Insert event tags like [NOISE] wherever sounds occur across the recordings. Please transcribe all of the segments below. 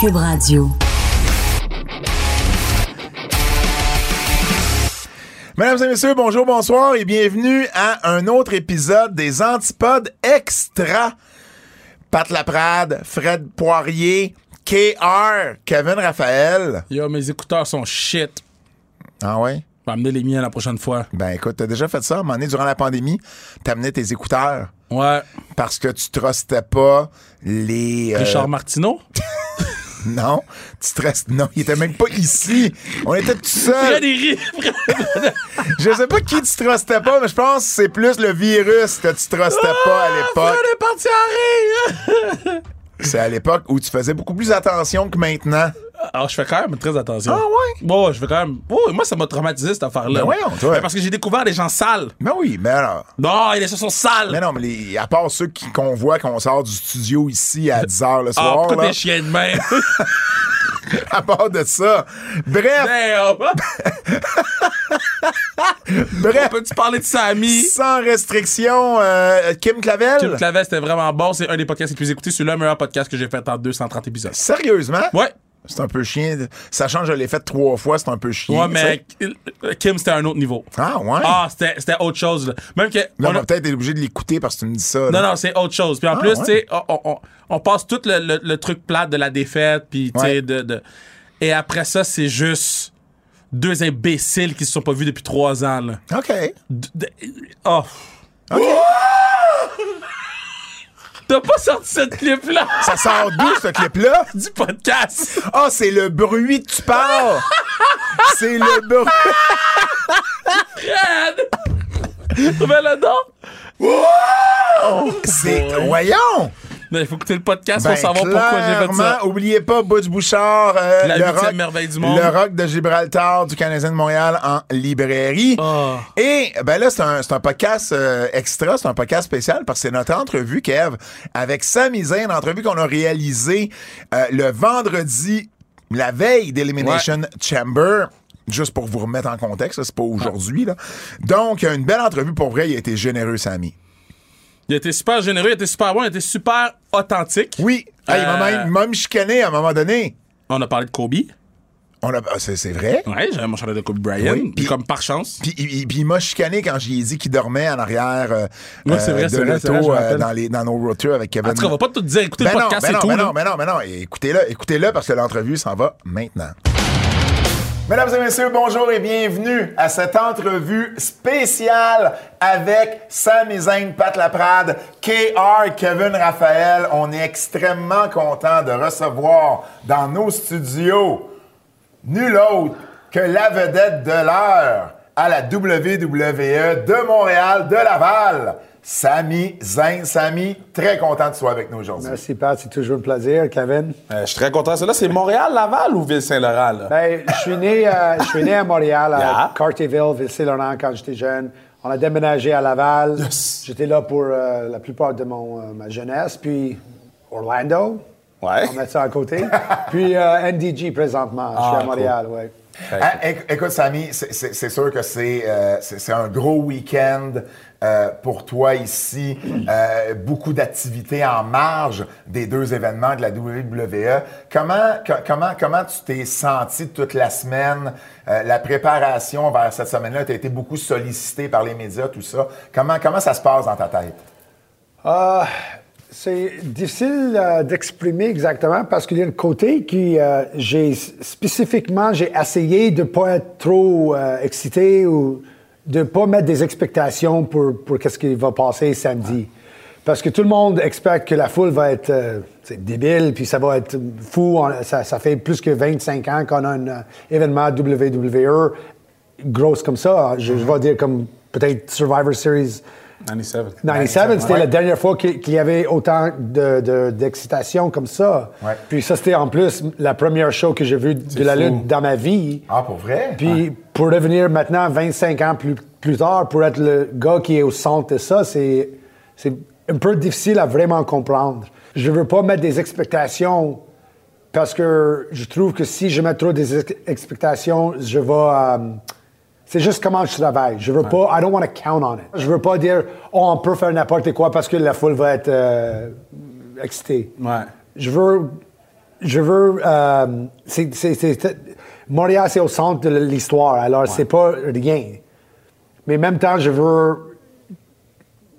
Cube Radio. Mesdames et messieurs, bonjour, bonsoir et bienvenue à un autre épisode des Antipodes Extra. Pat Laprade, Fred Poirier, KR, Kevin Raphaël. Yo, mes écouteurs sont shit. Ah ouais? Je vais amener les miens la prochaine fois. Ben écoute, t'as déjà fait ça à un moment donné durant la pandémie. T'amenais tes écouteurs Ouais. parce que tu trustais pas les. euh, Richard Martineau? [LAUGHS] [LAUGHS] Non, tu trustes. Non, il était même pas ici. On était tout rit. [LAUGHS] Je sais pas qui tu trustais pas, mais je pense que c'est plus le virus que tu trustais pas à l'époque. Fred est parti en rire. C'est à l'époque où tu faisais beaucoup plus attention que maintenant. Alors, je fais quand même très attention. Ah ouais? Bon, je fais quand même. Oh, moi, ça m'a traumatisé, cette affaire-là. Ben voyons, toi. Mais parce que j'ai découvert des gens sales. Mais oui, mais alors? Non, les gens sont sales. Mais non, mais les- à part ceux qui qu'on voit qu'on sort du studio ici à 10h le Ah, soir, pourquoi là, t'es chien de main? [LAUGHS] à part de ça. Bref, Damn. [LAUGHS] bref, Peux-tu parler de Samy? sans restriction, euh, Kim Clavel? Kim Clavel, c'était vraiment bon. C'est un des podcasts les plus écoutés. C'est le meilleur podcast que j'ai fait en 230 épisodes. Sérieusement? Ouais. C'est un peu chien. Sachant que je l'ai fait trois fois, c'est un peu chien. Ouais, mais Kim, c'était un autre niveau. Ah, ouais? Ah, c'était c'était autre chose. là. Même que. Là, on on a- peut-être être obligé de l'écouter parce que tu me dis ça. là. Non, non, c'est autre chose. Puis en Ah, plus, ouais. tu sais, on, on- on- passe tout le, le- le truc plate de la défaite, puis tu sais, Ouais. de, de- Et après ça, c'est juste deux imbéciles qui se sont pas vus depuis trois ans, là. OK. Oh. T'as pas sorti cette clip-là? Ça sort d'où, ce clip-là? [LAUGHS] du podcast? Ah, c'est le bruit que tu parles! c'est le bruit. Fred! Trouvez-le donc! C'est. Voyons! Il faut écouter le podcast Ben, pour savoir pourquoi j'ai fait ça. clairement, Oubliez pas Butch Bouchard, euh, La le, rock, merveille du monde. le rock de Gibraltar du Canadien de Montréal en librairie. Ah. Et ben là, c'est un, un podcast euh, extra, c'est un podcast spécial parce que c'est notre entrevue, Kev, avec Sami Zayn, une entrevue qu'on a réalisée euh, le vendredi, la veille d'Elimination Chamber. Juste pour vous remettre en contexte, c'est pas aujourd'hui. là. Donc, une belle entrevue pour vrai. Il a été généreux, Sami. Il était super généreux, il était super bon, il était super authentique. Oui. Hey, il m'a Euh. même, même chicané à un moment donné. On a parlé de Kobe. On a, ah, c'est, c'est vrai? Ouais, j'avais mon chandail de Kobe Bryant. Oui, puis- comme par chance. Puis, il, il- m'a chicané quand j'ai dit qu'il dormait en arrière euh, c'est euh, vrai, de c'est vrai, c'est vrai, euh, dans, les, dans nos road avec Kevin. En tout cas, on va pas tout dire, écoutez ben le non, podcast, ben c'est non, tout. ben non, ben non, ben non. Écoutez-le, écoutez-le parce que l'entrevue s'en va maintenant. Mesdames et messieurs, bonjour et bienvenue à cette entrevue spéciale avec Sami Zayn, Pat Laprade, KR, Kevin Raphaël. On est extrêmement content de recevoir dans nos studios nul autre que la vedette de l'heure à la WWE de Montréal, de Laval, Sami Zayn. Sami, très content tu sois avec nous aujourd'hui. Merci, Pat. C'est toujours un plaisir, Kevin? Euh, je suis très content. Là, c'est Montréal, Laval ou Ville-Saint-Laurent? Ben, je suis né, euh, je suis né à Montréal, à Yeah. Cartierville, Ville-Saint-Laurent, quand j'étais jeune. On a déménagé à Laval. Yes. J'étais là pour euh, la plupart de mon, euh, ma jeunesse. Puis Orlando, Ouais. on met ça à côté. Puis euh, NDG présentement. Je suis Ah, à Montréal, oui. Ah, éc- écoute, Sami, c'est- sûr que c'est euh, un gros week-end euh, pour toi ici. Euh, beaucoup d'activités en marge des deux événements de la WWE. Comment, co- comment, comment tu t'es senti toute la semaine? La préparation vers cette semaine-là, tu as été beaucoup sollicité par les médias, tout ça. Comment, comment ça se passe dans ta tête? C'est difficile euh, d'exprimer exactement parce qu'il y a un côté qui, euh, j'ai spécifiquement, j'ai essayé de ne pas être trop euh, excité ou de ne pas mettre des expectations pour, pour qu'est-ce qui va passer samedi. Parce que tout le monde expecte que la foule va être débile, puis ça va être fou. Ça, ça fait plus que 25 ans qu'on a un événement WWE grosse comme ça. Je, je vais dire comme peut-être Survivor Series 97. 97, c'était ouais. la dernière fois qu'il y avait autant de- de- d'excitation comme ça. Ouais. Puis ça, c'était en plus la première show que j'ai vue de la fou. lutte dans ma vie. Ah, pour vrai? Puis pour revenir maintenant, 25 ans plus, plus tard, pour être le gars qui est au centre de ça, c'est un peu difficile à vraiment comprendre. Je veux pas mettre des expectations parce que je trouve que si je mets trop des ex- expectations, je vais... euh, c'est juste comment je travaille. Je veux pas... I don't want to count on it. Je veux pas dire, oh, on peut faire n'importe quoi parce que la foule va être euh, excitée. Ouais. Je veux je veux. euh, c'est- c'est- c'est- Montréal, c'est au centre de l'histoire, alors c'est pas rien. Mais en même temps, je veux.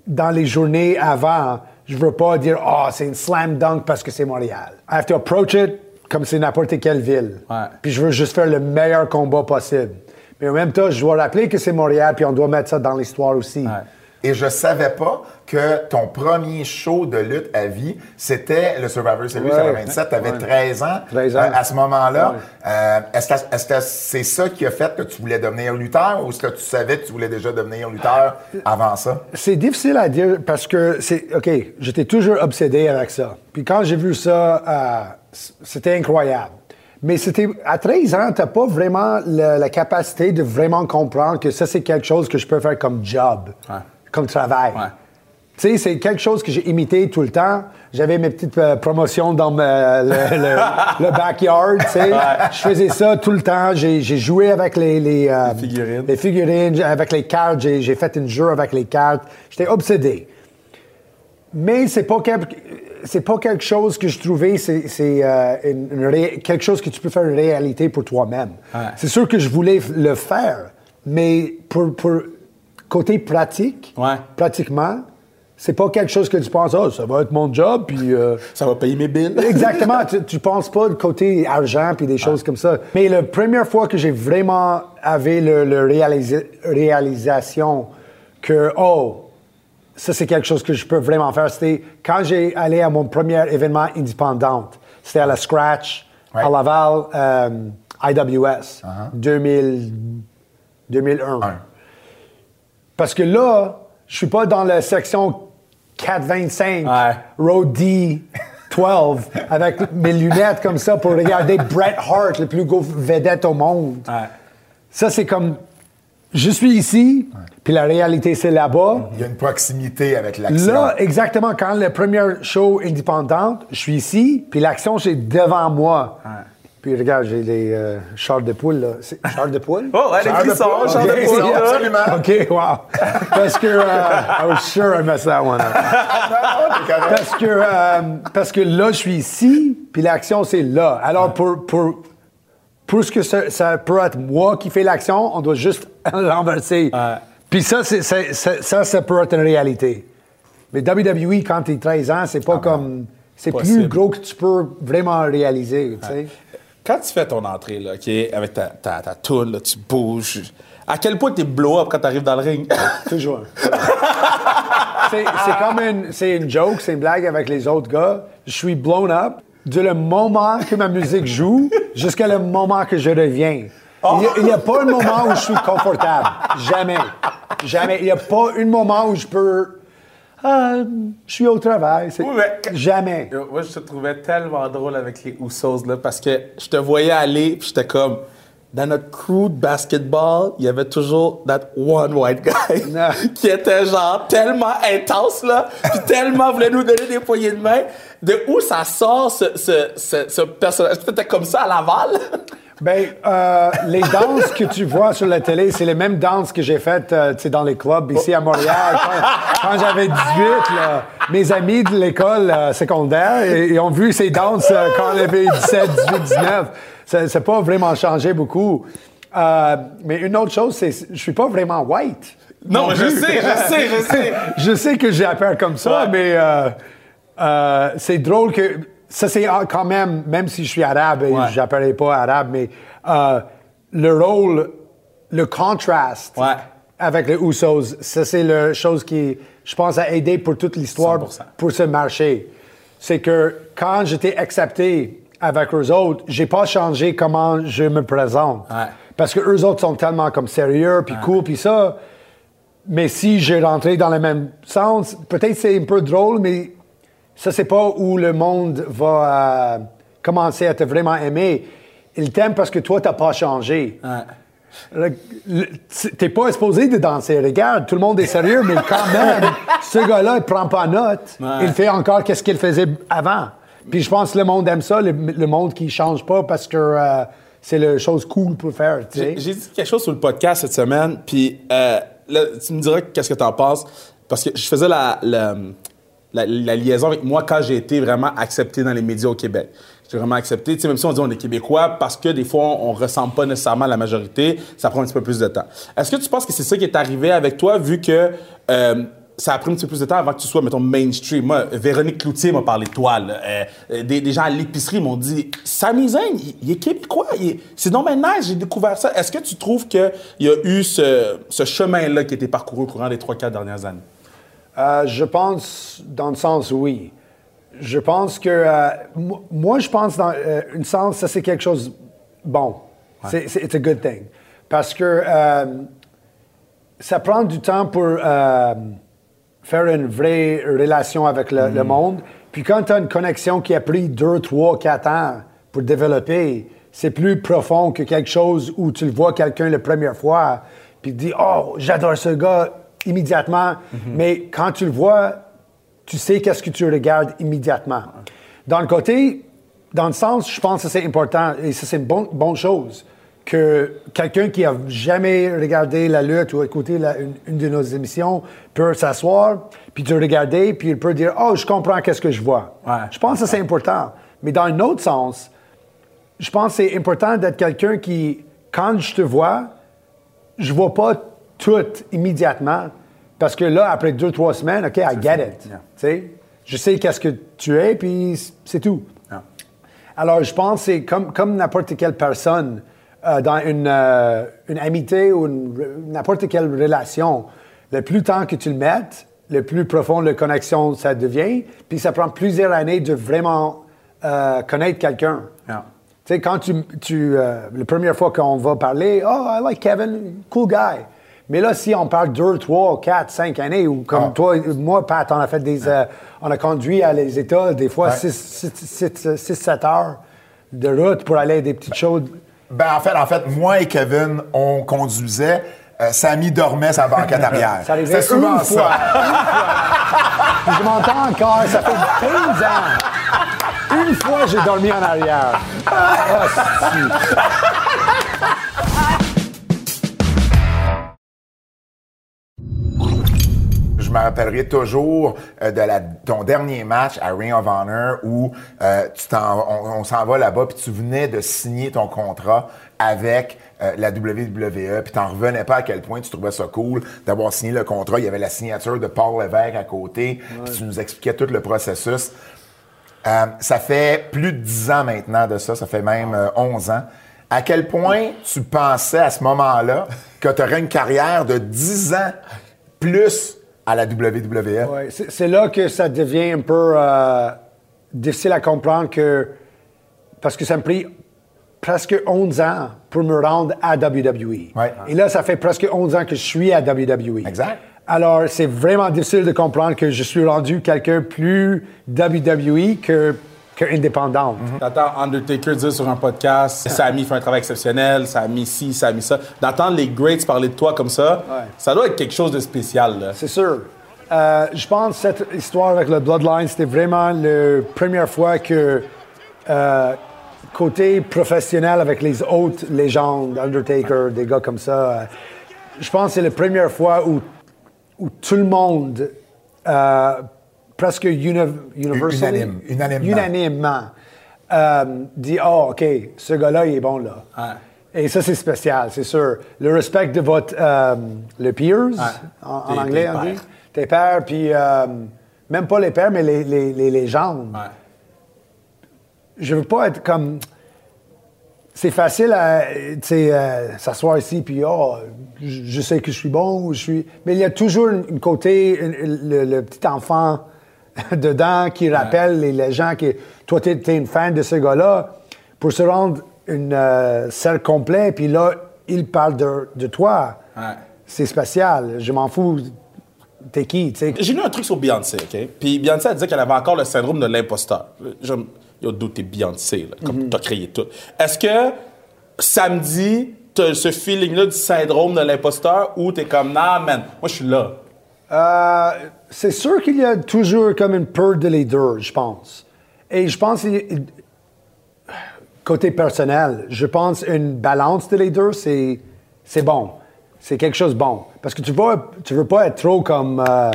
Dans les journées avant, je veux pas dire, oh, c'est une slam dunk parce que c'est Montréal. I have to approach it comme c'est n'importe quelle ville. Ouais. Puis je veux juste faire le meilleur combat possible. Mais en même temps, je dois rappeler que c'est Montréal, puis on doit mettre ça dans l'histoire aussi. Ouais. Et je savais pas que ton premier show de lutte à vie, c'était le Survivor Series Ouais. 87. Tu avais Ouais. 13 ans, 13 ans. euh, à ce moment-là. Ouais. Euh, est-ce que c'est ça qui a fait que tu voulais devenir lutteur ou est-ce que tu savais que tu voulais déjà devenir lutteur avant ça? C'est difficile à dire parce que c'est OK, j'étais toujours obsédé avec ça. Puis quand j'ai vu ça, euh, c'était incroyable. Mais c'était à 13 ans, t'as pas vraiment la capacité de vraiment comprendre que ça c'est quelque chose que je peux faire comme job, Ouais. comme travail. Ouais. Tu sais, c'est quelque chose que j'ai imité tout le temps. J'avais mes petites euh, promotions dans le, le- [LAUGHS] le backyard, tu sais. Je faisais ça tout le temps. J'ai joué avec les... Les, euh, Les figurines. les figurines, avec les cartes. J'ai j'ai fait une jeu avec les cartes. J'étais obsédé. Mais c'est pas quelque, c'est pas quelque chose que je trouvais, c'est euh, ré- quelque chose que tu peux faire une réalité pour toi-même. Ouais. C'est sûr que je voulais le faire, mais pour, pour côté pratique, Ouais. pratiquement, c'est pas quelque chose que tu penses, ah, ça va être mon job, puis. euh, [LAUGHS] Ça va payer mes billes. [LAUGHS] Exactement. tu, tu penses pas de côté argent puis des choses comme ça. Mais la première fois que j'ai vraiment avait le, le réalisa- réalisation que oh ça c'est quelque chose que je peux vraiment faire, c'était quand j'ai allé à mon premier événement indépendant. C'était à la Scratch Ouais. à Laval, euh, IWS, 2000, 2001. Un. Parce que là, je suis pas dans la section 425, Ouais. Road D 12, [LAUGHS] avec mes lunettes comme ça pour regarder Bret Hart, le plus gros vedette au monde. Ouais. Ça, c'est comme, je suis ici, puis la réalité, c'est là-bas. Il y a une proximité avec l'action. Là, exactement, quand le premier show indépendante, je suis ici, puis l'action, c'est devant moi. Puis regarde, j'ai les euh, chars de poule, là. C'est chars de poule? Oh, ouais, les Char de poule, char de poule, c'est- là. Absolument. OK, wow. Parce que, euh, I was sure I messed that one up. Non, t'es correct. Parce que, euh, parce que là, je suis ici, puis l'action, c'est là. Alors, pour, pour, pour ce que ça, ça peut être moi qui fais l'action, on doit juste [LAUGHS] l'enverser. Ouais. Puis ça, c'est, c'est- c'est- ça, ça peut être une réalité. Mais WWE, quand tu 13 ans, c'est pas comme... C'est plus gros que tu peux vraiment réaliser, tu sais. Quand tu fais ton entrée, là, avec ta, ta, là, tu bouges. À quel point t'es blow-up quand t'arrives dans le ring? Toujours. [LAUGHS] c'est c'est comme une, c'est une joke, c'est une blague avec les autres gars. Je suis blown up de le moment que ma musique joue jusqu'à le moment que je reviens. Il n'y a, pas un moment où je suis confortable. Jamais. Jamais. Il n'y a pas un moment où je peux. Ah, je suis au travail. Oui, mais- Jamais. Moi, je te trouvais tellement drôle avec les Usos, là, parce que je te voyais aller, puis j'étais comme... Dans notre crew de basketball, il y avait toujours that one white guy [LAUGHS] [LAUGHS] qui était genre tellement intense, là, puis tellement voulait nous donner des poignées de main. De où ça sort, ce, ce, ce, ce personnage? T'étais comme ça à Laval? [LAUGHS] Ben, euh, les danses que tu vois sur la télé, c'est les mêmes danses que j'ai faites euh, dans les clubs ici à Montréal. Quand, quand j'avais 18, là, mes amis de l'école euh, secondaire ils, ont vu ces danses quand on avait 17, 18, 19. Ça n'a pas vraiment changé beaucoup. Euh, mais une autre chose, c'est je suis pas vraiment white. Non, je plus. sais, je sais, je [LAUGHS] sais. je sais que j'ai appelé comme ça, Ouais. mais euh, euh, c'est drôle que ça c'est ah, quand même, même si je suis arabe et Ouais. je n'appellerai pas arabe, mais le rôle, le contraste Ouais. avec les Usos, ça c'est la chose qui, je pense, a aidé pour toute l'histoire 100%. pour ce marché. C'est que quand j'étais accepté avec eux autres, j'ai pas changé comment je me présente. Ouais. Parce que eux autres sont tellement comme sérieux, puis cool, puis ça. Mais si j'ai rentré dans le même sens, peut-être c'est un peu drôle, mais ça, c'est pas où le monde va euh, commencer à te vraiment aimer. Il t'aime parce que toi, t'as pas changé. Le- T'es pas exposé de danser. Regarde, tout le monde est sérieux, mais quand [LAUGHS] même, ce gars-là, il prend pas note. Ouais. Il fait encore qu'est-ce qu'il faisait avant. Puis je pense que le monde aime ça, le, le monde qui change pas parce que euh, c'est la chose cool pour faire. J'ai j'ai dit quelque chose sur le podcast cette semaine, puis euh, là, tu me diras qu'est-ce que tu en penses. Parce que je faisais la, la, la- la liaison avec moi quand j'ai été vraiment accepté dans les médias au Québec. C'est vraiment accepté. Tu sais, même si on dit on est québécois, parce que des fois, on, on ressemble pas nécessairement à la majorité, ça prend un petit peu plus de temps. Est-ce que tu penses que c'est ça qui est arrivé avec toi, vu que euh, ça a pris un petit peu plus de temps avant que tu sois, mettons, mainstream? Moi, Véronique Cloutier m'a parlé de toi. là. Euh, euh, des, des gens à l'épicerie m'ont dit Sami Zayn, il, il est québécois. C'est non mais nice, j'ai découvert ça. Est-ce que tu trouves qu'il y a eu ce, ce chemin-là qui a été parcouru au courant des 3-4 dernières années? Euh, je pense, dans le sens, oui. Je pense que, euh, mo- moi, je pense, dans un sens, ça, c'est quelque chose bon. C'est, c'est it's a good thing. Parce que ça prend du temps pour faire une vraie relation avec le, le monde. Puis quand tu as une connexion qui a pris deux, trois, quatre ans pour développer, c'est plus profond que quelque chose où tu le vois quelqu'un la première fois, puis tu dis Oh, j'adore ce gars immédiatement. Mais quand tu le vois, tu sais qu'est-ce que tu regardes immédiatement. Dans le côté, dans le sens, je pense que c'est important et ça, c'est une bonne, bonne chose que quelqu'un qui a jamais regardé la lutte ou écouté la- une, une de nos émissions peut s'asseoir, puis te regarder, puis il peut dire Oh, je comprends qu'est-ce que je vois. Ouais. Je pense que c'est important. Mais dans un autre sens, je pense que c'est important d'être quelqu'un qui, quand je te vois, je vois pas tout immédiatement. Parce que là, après deux, trois semaines, OK, I get it. Yeah. Je sais qu'est-ce que tu es, puis c'est tout. Yeah. Alors, je pense que c'est comme, comme n'importe quelle personne euh, dans une, euh, une amitié ou n'importe quelle relation. Le plus temps que tu le mettes, le plus profond la connexion ça devient. Puis ça prend plusieurs années de vraiment euh, connaître quelqu'un. Yeah. Tu sais, quand tu, tu la première fois qu'on va parler, oh, I like Kevin, cool guy. Mais là, si on parle deux, trois, quatre, cinq années, ou comme Ah. toi, moi, Pat, on a fait des, euh, on a conduit à les États des fois Ouais. 6-7 heures de route pour aller à des petites choses. Ben, en fait, en fait, moi et Kevin, on conduisait. euh, Samy dormait sa banquette arrière. [LAUGHS] Ça arrivait C'est souvent une fois. ça. Une fois. Puis je m'entends encore, ça fait 15 ans. Une fois, j'ai dormi en arrière. Ah, Je me rappellerai toujours euh, de la, ton dernier match à Ring of Honor où euh, tu t'en- on, on s'en va là-bas puis tu venais de signer ton contrat avec euh, la WWE puis t'en revenais pas à quel point tu trouvais ça cool d'avoir signé le contrat. Il y avait la signature de Paul Levesque à côté puis tu nous expliquais tout le processus. Euh, ça fait plus de 10 ans maintenant de ça, ça fait même euh, 11 ans. À quel point tu pensais à ce moment-là que tu aurais une carrière de 10 ans plus à la WWE? Ouais, c'est là que ça devient un peu euh, difficile à comprendre que. Parce que ça me pris presque 11 ans pour me rendre à WWE. Ouais. Et là, ça fait presque 11 ans que je suis à WWE. Exact. Alors, c'est vraiment difficile de comprendre que je suis rendu quelqu'un plus WWE que, que indépendant. T'entends Undertaker dire sur un podcast, [LAUGHS] Sami fait un travail exceptionnel, Sami ci, Sami ça. D'entendre les greats parler de toi comme ça, Ouais. ça doit être quelque chose de spécial. C'est sûr. Euh, je pense que cette histoire avec le Bloodline, c'était vraiment la première fois que, euh, côté professionnel avec les autres légendes, Undertaker, des gars comme ça, euh, je pense que c'est la première fois où, où tout le monde, presque uni Unanime, unanimement. unanimement, euh, dit Oh, OK, ce gars-là, il est bon là. Ouais. Et ça, c'est spécial, c'est sûr. Le respect de votre. euh, le peers, en, anglais, on dit. Tes pères, puis euh, même pas les pères, mais les, les, les légendes. Ouais. Je veux pas être comme. C'est facile à euh, s'asseoir ici, puis oh, je, je sais que je suis bon, je suis. Mais il y a toujours une, une côté, une- le, le petit enfant [LAUGHS] dedans qui rappelle les, les gens qui. Toi, tu es, une fan de ce gars-là, pour se rendre une euh, cercle complet, puis là, il parle de, de toi. Ouais. C'est spécial. Je m'en fous. T'es qui, tu sais? J'ai lu un truc sur Beyoncé, OK? Puis Beyoncé a dit qu'elle avait encore le syndrome de l'imposteur. Je, yo, doute, t'es Beyoncé, là, comme t'as créé tout. Est-ce que samedi, t'as ce feeling-là du syndrome de l'imposteur ou t'es comme, nah, man, moi, je suis là? Euh, c'est sûr qu'il y a toujours comme une peur de les deux, je pense. Et je pense, côté personnel, je pense une balance de les deux, c'est, c'est bon. C'est quelque chose de bon. Parce que tu ne tu veux pas être trop comme euh,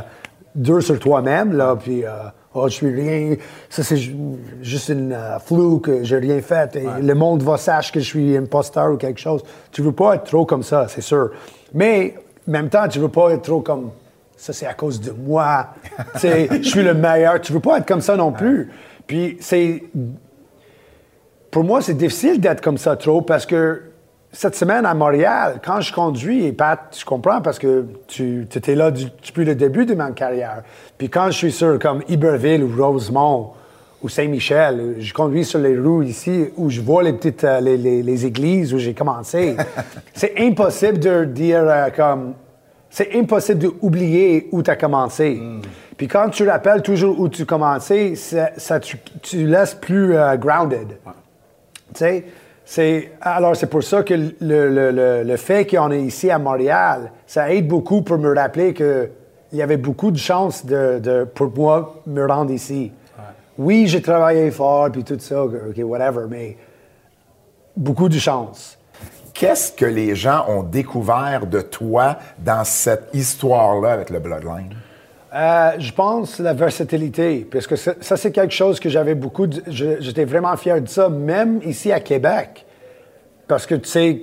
deux sur toi-même, là, puis euh, Oh, je suis rien. Ça, c'est ju- juste une euh, flou que j'ai rien fait. Et le monde va sache que je suis imposteur ou quelque chose. Tu veux pas être trop comme ça, c'est sûr. Mais, en même temps, tu veux pas être trop comme ça, c'est à cause de moi. [LAUGHS] Je suis le meilleur. Tu veux pas être comme ça non plus. Puis, c'est pour moi, c'est difficile d'être comme ça trop parce que cette semaine à Montréal, quand je conduis, et Pat, je comprends parce que tu étais là du- depuis le début de ma carrière. Puis quand je suis sur comme Iberville ou Rosemont ou Saint-Michel, je conduis sur les rues ici où je vois les petites euh, les, les- les églises où j'ai commencé. [LAUGHS] c'est impossible de dire euh, comme c'est impossible d'oublier où tu as commencé. Puis quand tu rappelles toujours où tu commençais, ça, ça tu, tu laisses plus euh, grounded. Tu sais, c'est, alors c'est pour ça que le, le- le- le fait qu'on est ici à Montréal, ça aide beaucoup pour me rappeler qu'il y avait beaucoup de chances de, de- pour moi me rendre ici. Oui, j'ai travaillé fort, puis tout ça, OK, whatever, mais beaucoup de chance. Qu'est-ce que les gens ont découvert de toi dans cette histoire-là avec le Bloodline? Euh, je pense la versatilité, parce que ça, ça, c'est quelque chose que j'avais beaucoup. de- je- J'étais vraiment fier de ça, même ici à Québec. Parce que tu sais,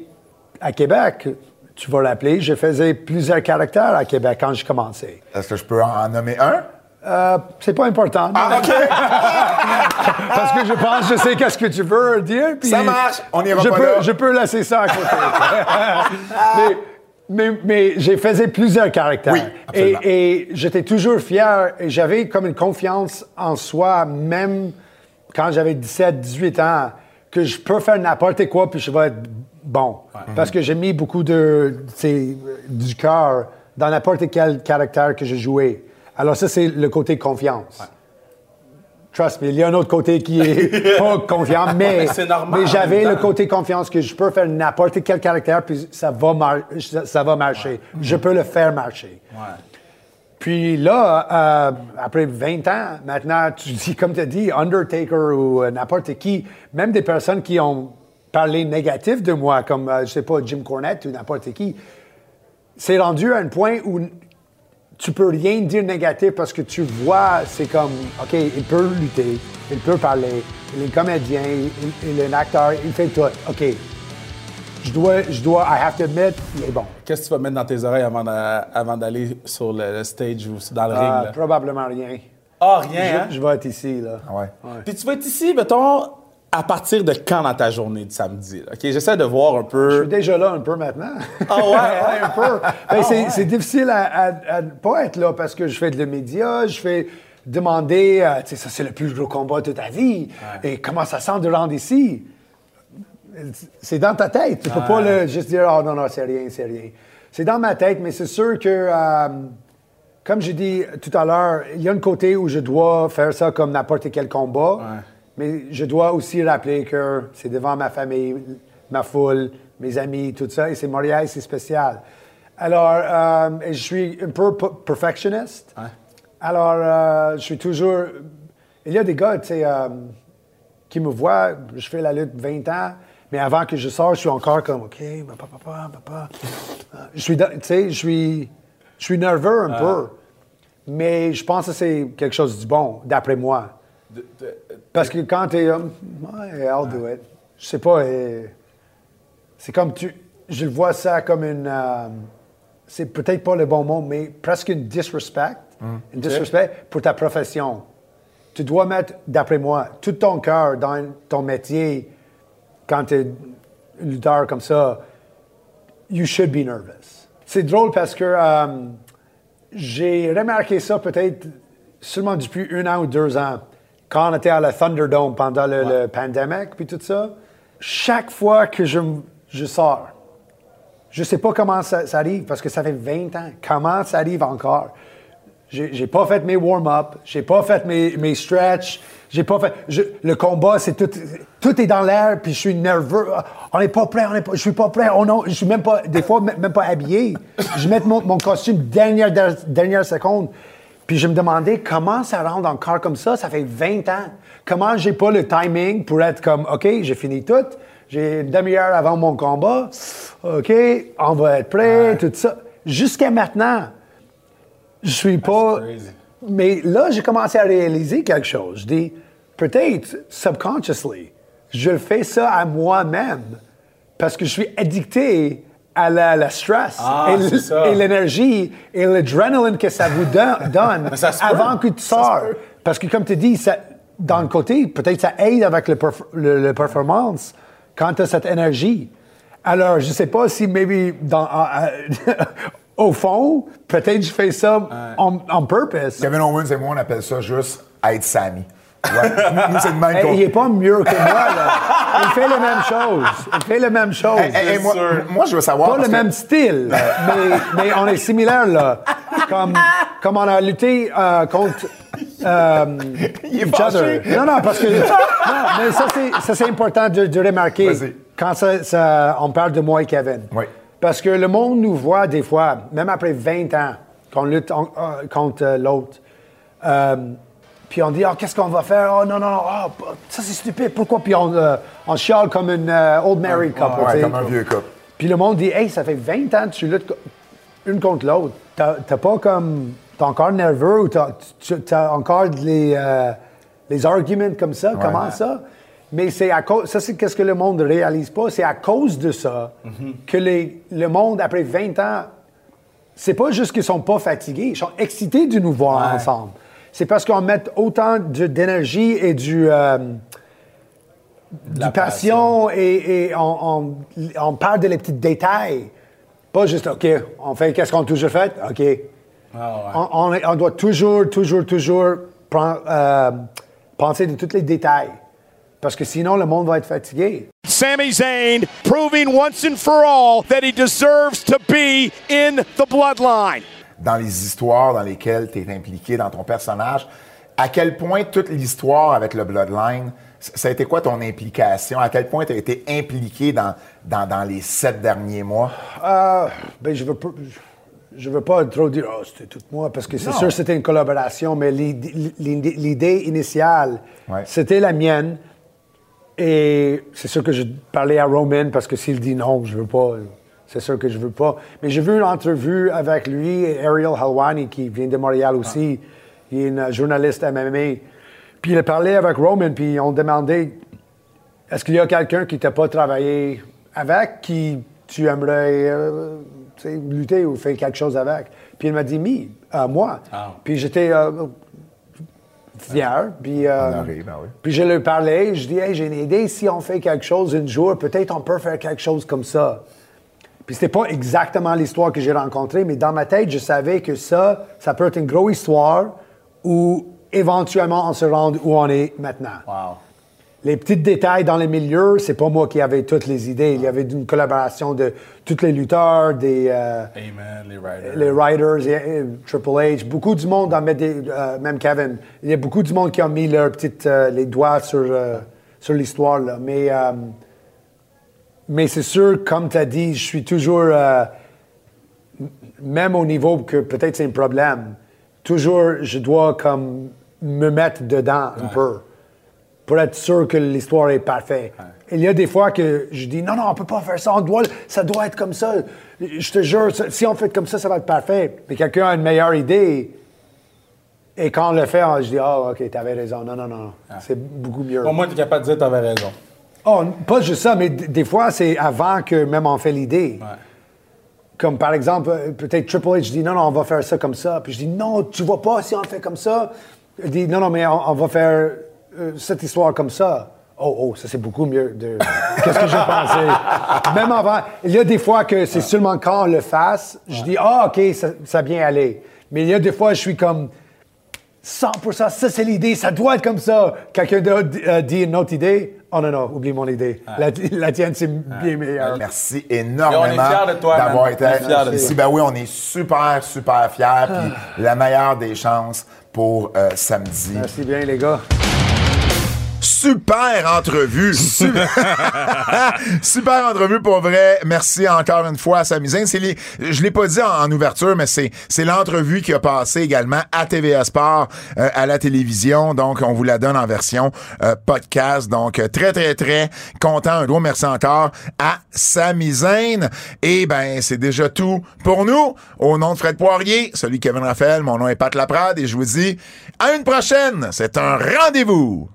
à Québec, tu vas l'appeler, je faisais plusieurs caractères à Québec quand je commençais. Est-ce que je peux en nommer un? Euh, c'est pas important. Ah, OK! [LAUGHS] Parce que je pense, je sais qu'est-ce que tu veux dire. puis Ça marche, on ira je pas peux, là. Je peux laisser ça à côté. [LAUGHS] mais mais, mais j'ai faisais plusieurs caractères. Oui, absolument. et, et j'étais toujours fier et j'avais comme une confiance en soi, même quand j'avais 17, 18 ans, que je peux faire n'importe quoi puis je vais être bon. Parce que j'ai mis beaucoup de, du cœur dans n'importe quel caractère que je jouais. Alors ça, c'est le côté confiance. Trust me, il y a un autre côté qui est [LAUGHS] pas confiant, mais, j'avais le côté confiance que je peux faire n'importe quel caractère, puis ça va, mar- ça, ça va marcher. Je peux le faire marcher. Puis là, euh, après 20 ans, maintenant, tu [LAUGHS] dis, comme tu as dit, Undertaker ou euh, n'importe qui, même des personnes qui ont parlé négatif de moi, comme, euh, je sais pas, Jim Cornette ou n'importe qui, c'est rendu à un point où tu peux rien dire négatif parce que tu vois, c'est comme, OK, il peut lutter, il peut parler, il est comédien, il, il est un acteur, il fait tout. OK. Je dois, je dois, I have to admit, il est bon. Qu'est-ce que tu vas mettre dans tes oreilles avant d'a- avant d'aller sur le, le stage ou dans le Euh, ring? là? probablement rien. Ah, Je, rien, hein? je vais être ici, là. Ouais. Puis tu vas être ici, mettons, à partir de quand dans ta journée de samedi? là? OK, j'essaie de voir un Je peu... suis déjà là un peu maintenant. Ah ouais, hein? [LAUGHS] un peu. Ben, c'est, c'est difficile à, à- à ne pas être là parce que je fais de le média, je fais demander, euh, tu sais, ça c'est le plus gros combat de ta vie. Et comment ça sent de rendre ici? C'est dans ta tête. Tu peux pas le, juste dire, oh non, non, c'est rien, c'est rien. C'est dans ma tête, mais c'est sûr que, euh, comme j'ai dit tout à l'heure, il y a un côté où je dois faire ça comme n'importe quel combat. Mais je dois aussi rappeler que c'est devant ma famille, ma foule, mes amis, tout ça. Et c'est Montréal, c'est spécial. Alors, euh, je suis un peu perfectionniste. Alors, euh, je suis toujours. Il y a des gars, tu sais, euh, qui me voient, je fais la lutte 20 ans, mais avant que je sorte, je suis encore comme, OK, papa, papa, papa. Je suis, tu sais, je suis, je suis nerveux un peu. Mais je pense que c'est quelque chose de bon, d'après moi. Parce que quand tu es, ouais, I'll do it. Je sais pas, c'est comme tu. Je le vois ça comme une. euh, c'est peut-être pas le bon mot, mais presque une disrespect. Une disrespect pour ta profession. Tu dois mettre, d'après moi, tout ton cœur dans ton métier quand tu es un lutteur comme ça. You should be nervous. C'est drôle parce que euh, j'ai remarqué ça peut-être seulement depuis un an ou deux ans, quand on était à la Thunderdome pendant le, le pandemic puis tout ça. Chaque fois que je, je sors, je sais pas comment ça, ça arrive parce que ça fait 20 ans. Comment ça arrive encore? J'ai pas fait mes warm-up, j'ai pas fait mes, mes stretch, j'ai pas fait. je- le combat, c'est tout, tout est dans l'air, puis je suis nerveux. On n'est pas prêt, on est pas, je suis pas prêt. Oh non, je suis même pas, des fois même pas habillé. Je mets mon, mon costume dernière dernière seconde. Puis je me demandais comment ça rentre encore comme ça. Ça fait 20 ans. Comment j'ai pas le timing pour être comme, OK, j'ai fini tout. J'ai une demi-heure avant mon combat. OK, on va être prêt, tout ça. Jusqu'à maintenant, je suis pas. crazy. mais là, j'ai commencé à réaliser quelque chose. Je dis, peut-être, subconsciously, je fais ça à moi-même parce que je suis addicté à la, la stress Ah, et l'énergie et l'adrénaline que ça vous don- [LAUGHS] donne ça avant que tu sors. Parce que comme tu dis, ça, dans le côté, peut-être ça aide avec le, perf- le- le performance quand tu as cette énergie. Alors, je sais pas si maybe dans, [LAUGHS] au fond, peut-être je fais ça on, on purpose. Kevin Owens et moi, on appelle ça juste être Sammy. Ouais. Nous, c'est de même Hey, il est pas mieux que moi, là. Il fait la même chose. Il fait la même chose. Hey, hey, hey, moi, je veux savoir. pas le que- même style, mais, mais on est similaires, là. Comme, comme on a lutté euh, contre euh, [LAUGHS] Il est each fâché. other. Non, non, parce que... Non, mais ça, c'est, important de, de remarquer Vas-y. quand ça, ça- on parle de moi et Kevin. Oui. Parce que le monde nous voit des fois, même après 20 ans, qu'on lutte en- euh, contre euh, l'autre. Puis on dit, oh, qu'est-ce qu'on va faire? Oh non, non, non, oh, ça c'est stupide, pourquoi? Puis on, euh, on chiale comme une euh, old married couple. Ouais, comme un vieux couple. Puis le monde dit, hey, ça fait 20 ans que tu luttes une contre l'autre. T'as t'as pas comme. T'es encore nerveux ou t'as tu- as encore les, euh, les arguments comme ça? Comment ça? Mais c'est à cause. Ça, c'est qu'est-ce que le monde ne réalise pas. C'est à cause de ça que les, le monde, après 20 ans, c'est pas juste qu'ils sont pas fatigués, ils sont excités de nous voir ensemble. C'est parce qu'on met autant d'énergie et du. euh, du passion et, et on, on- on parle de les petits détails. Pas juste, OK, on fait qu'est-ce qu'on a toujours fait? OK. Ah, ouais. On, on est- on doit toujours, toujours, toujours prendre, euh, penser de tous les détails. Parce que sinon, le monde va être fatigué. Sami Zayn proving once and for all that he deserves to be in the bloodline. Dans les histoires dans lesquelles tu es impliqué dans ton personnage, à quel point toute l'histoire avec le Bloodline, ça a été quoi ton implication? À quel point tu as été impliqué dans, dans, dans les sept derniers mois? Euh, ben, je veux pas, je veux pas trop dire, oh, c'était tout moi, parce que c'est sûr que c'était une collaboration, mais l'idée initiale, Ouais. c'était la mienne. Et c'est sûr que je parlais à Roman parce que s'il dit non, je veux pas, c'est sûr que je veux pas. Mais j'ai vu une entrevue avec lui et Ariel Halwani qui vient de Montréal aussi. Il est une journaliste MMA. Puis il a parlé avec Roman, puis on demandait est-ce qu'il y a quelqu'un qui t'a pas travaillé avec, qui tu aimerais euh, lutter ou faire quelque chose avec? Puis il m'a dit, mi, euh, moi. Ah. Puis j'étais euh, fier. Puis, euh, Honoré, ben oui. puis je lui parlais, je dis, hey, j'ai une idée, si on fait quelque chose un jour, peut-être on peut faire quelque chose comme ça. Puis c'était pas exactement l'histoire que j'ai rencontrée, mais dans ma tête, je savais que ça, ça peut être une grosse histoire où éventuellement on se rend où on est maintenant. Wow. Les petits détails dans les milieux, c'est pas moi qui avais toutes les idées. Il y avait une collaboration de tous les lutteurs, des euh, Amen, les riders. les writers, et, et Triple H, beaucoup du monde, des- euh, même Kevin. Il y a beaucoup du monde qui ont mis leurs petites euh, les doigts sur euh, sur l'histoire là. Mais mais c'est sûr, comme tu as dit, je suis toujours euh, même au niveau que peut-être c'est un problème. Toujours, je dois comme me mettre dedans un peu pour être sûr que l'histoire est parfaite. Il y a des fois que je dis non, non, on peut pas faire ça, on doit, ça doit être comme ça. Je te jure, si on fait comme ça, ça va être parfait. Mais quelqu'un a une meilleure idée. Et quand on le fait, je dis, ah, OK, t'avais raison. Non, non, non. C'est beaucoup mieux. Au moins, tu es capable de dire que tu avais raison. Oh, pas juste ça, mais des fois, c'est avant que même on fait l'idée. Ouais. Comme par exemple, euh, peut-être Triple H dit non, non, on va faire ça comme ça. Puis je dis non, tu vois pas si on fait comme ça. Il dit non, non, mais on, on va faire euh, cette histoire comme ça. Oh, oh, ça c'est beaucoup mieux de. [LAUGHS] Qu'est-ce que j'ai pensé? Même avant, il y a des fois que c'est seulement quand on le fasse, je dis ah, OK, ça, ça bien aller. Mais il y a des fois, je suis comme 100%, ça c'est l'idée, ça doit être comme ça. Quelqu'un d'autre euh, dit une autre idée. Oh non, non, oublie mon idée. La, la tienne, c'est bien meilleur. Merci énormément d'avoir été ici. Ben oui, on est super, super fiers. Puis la meilleure des chances pour euh, samedi. Merci bien, les gars. Super entrevue. [LAUGHS] Super, [LAUGHS] super entrevue pour vrai. Merci encore une fois à Samizane. C'est les, je l'ai pas dit en, en ouverture, mais c'est, c'est l'entrevue qui a passé également à TVA Sport, euh, à la télévision. Donc, on vous la donne en version euh, podcast. Donc, euh, très, très, très content. Un gros merci encore à Samizane. Et ben, c'est déjà tout pour nous. Au nom de Fred Poirier, celui de Kevin Raphaël, mon nom est Pat Laprade et je vous dis à une prochaine. C'est un rendez-vous.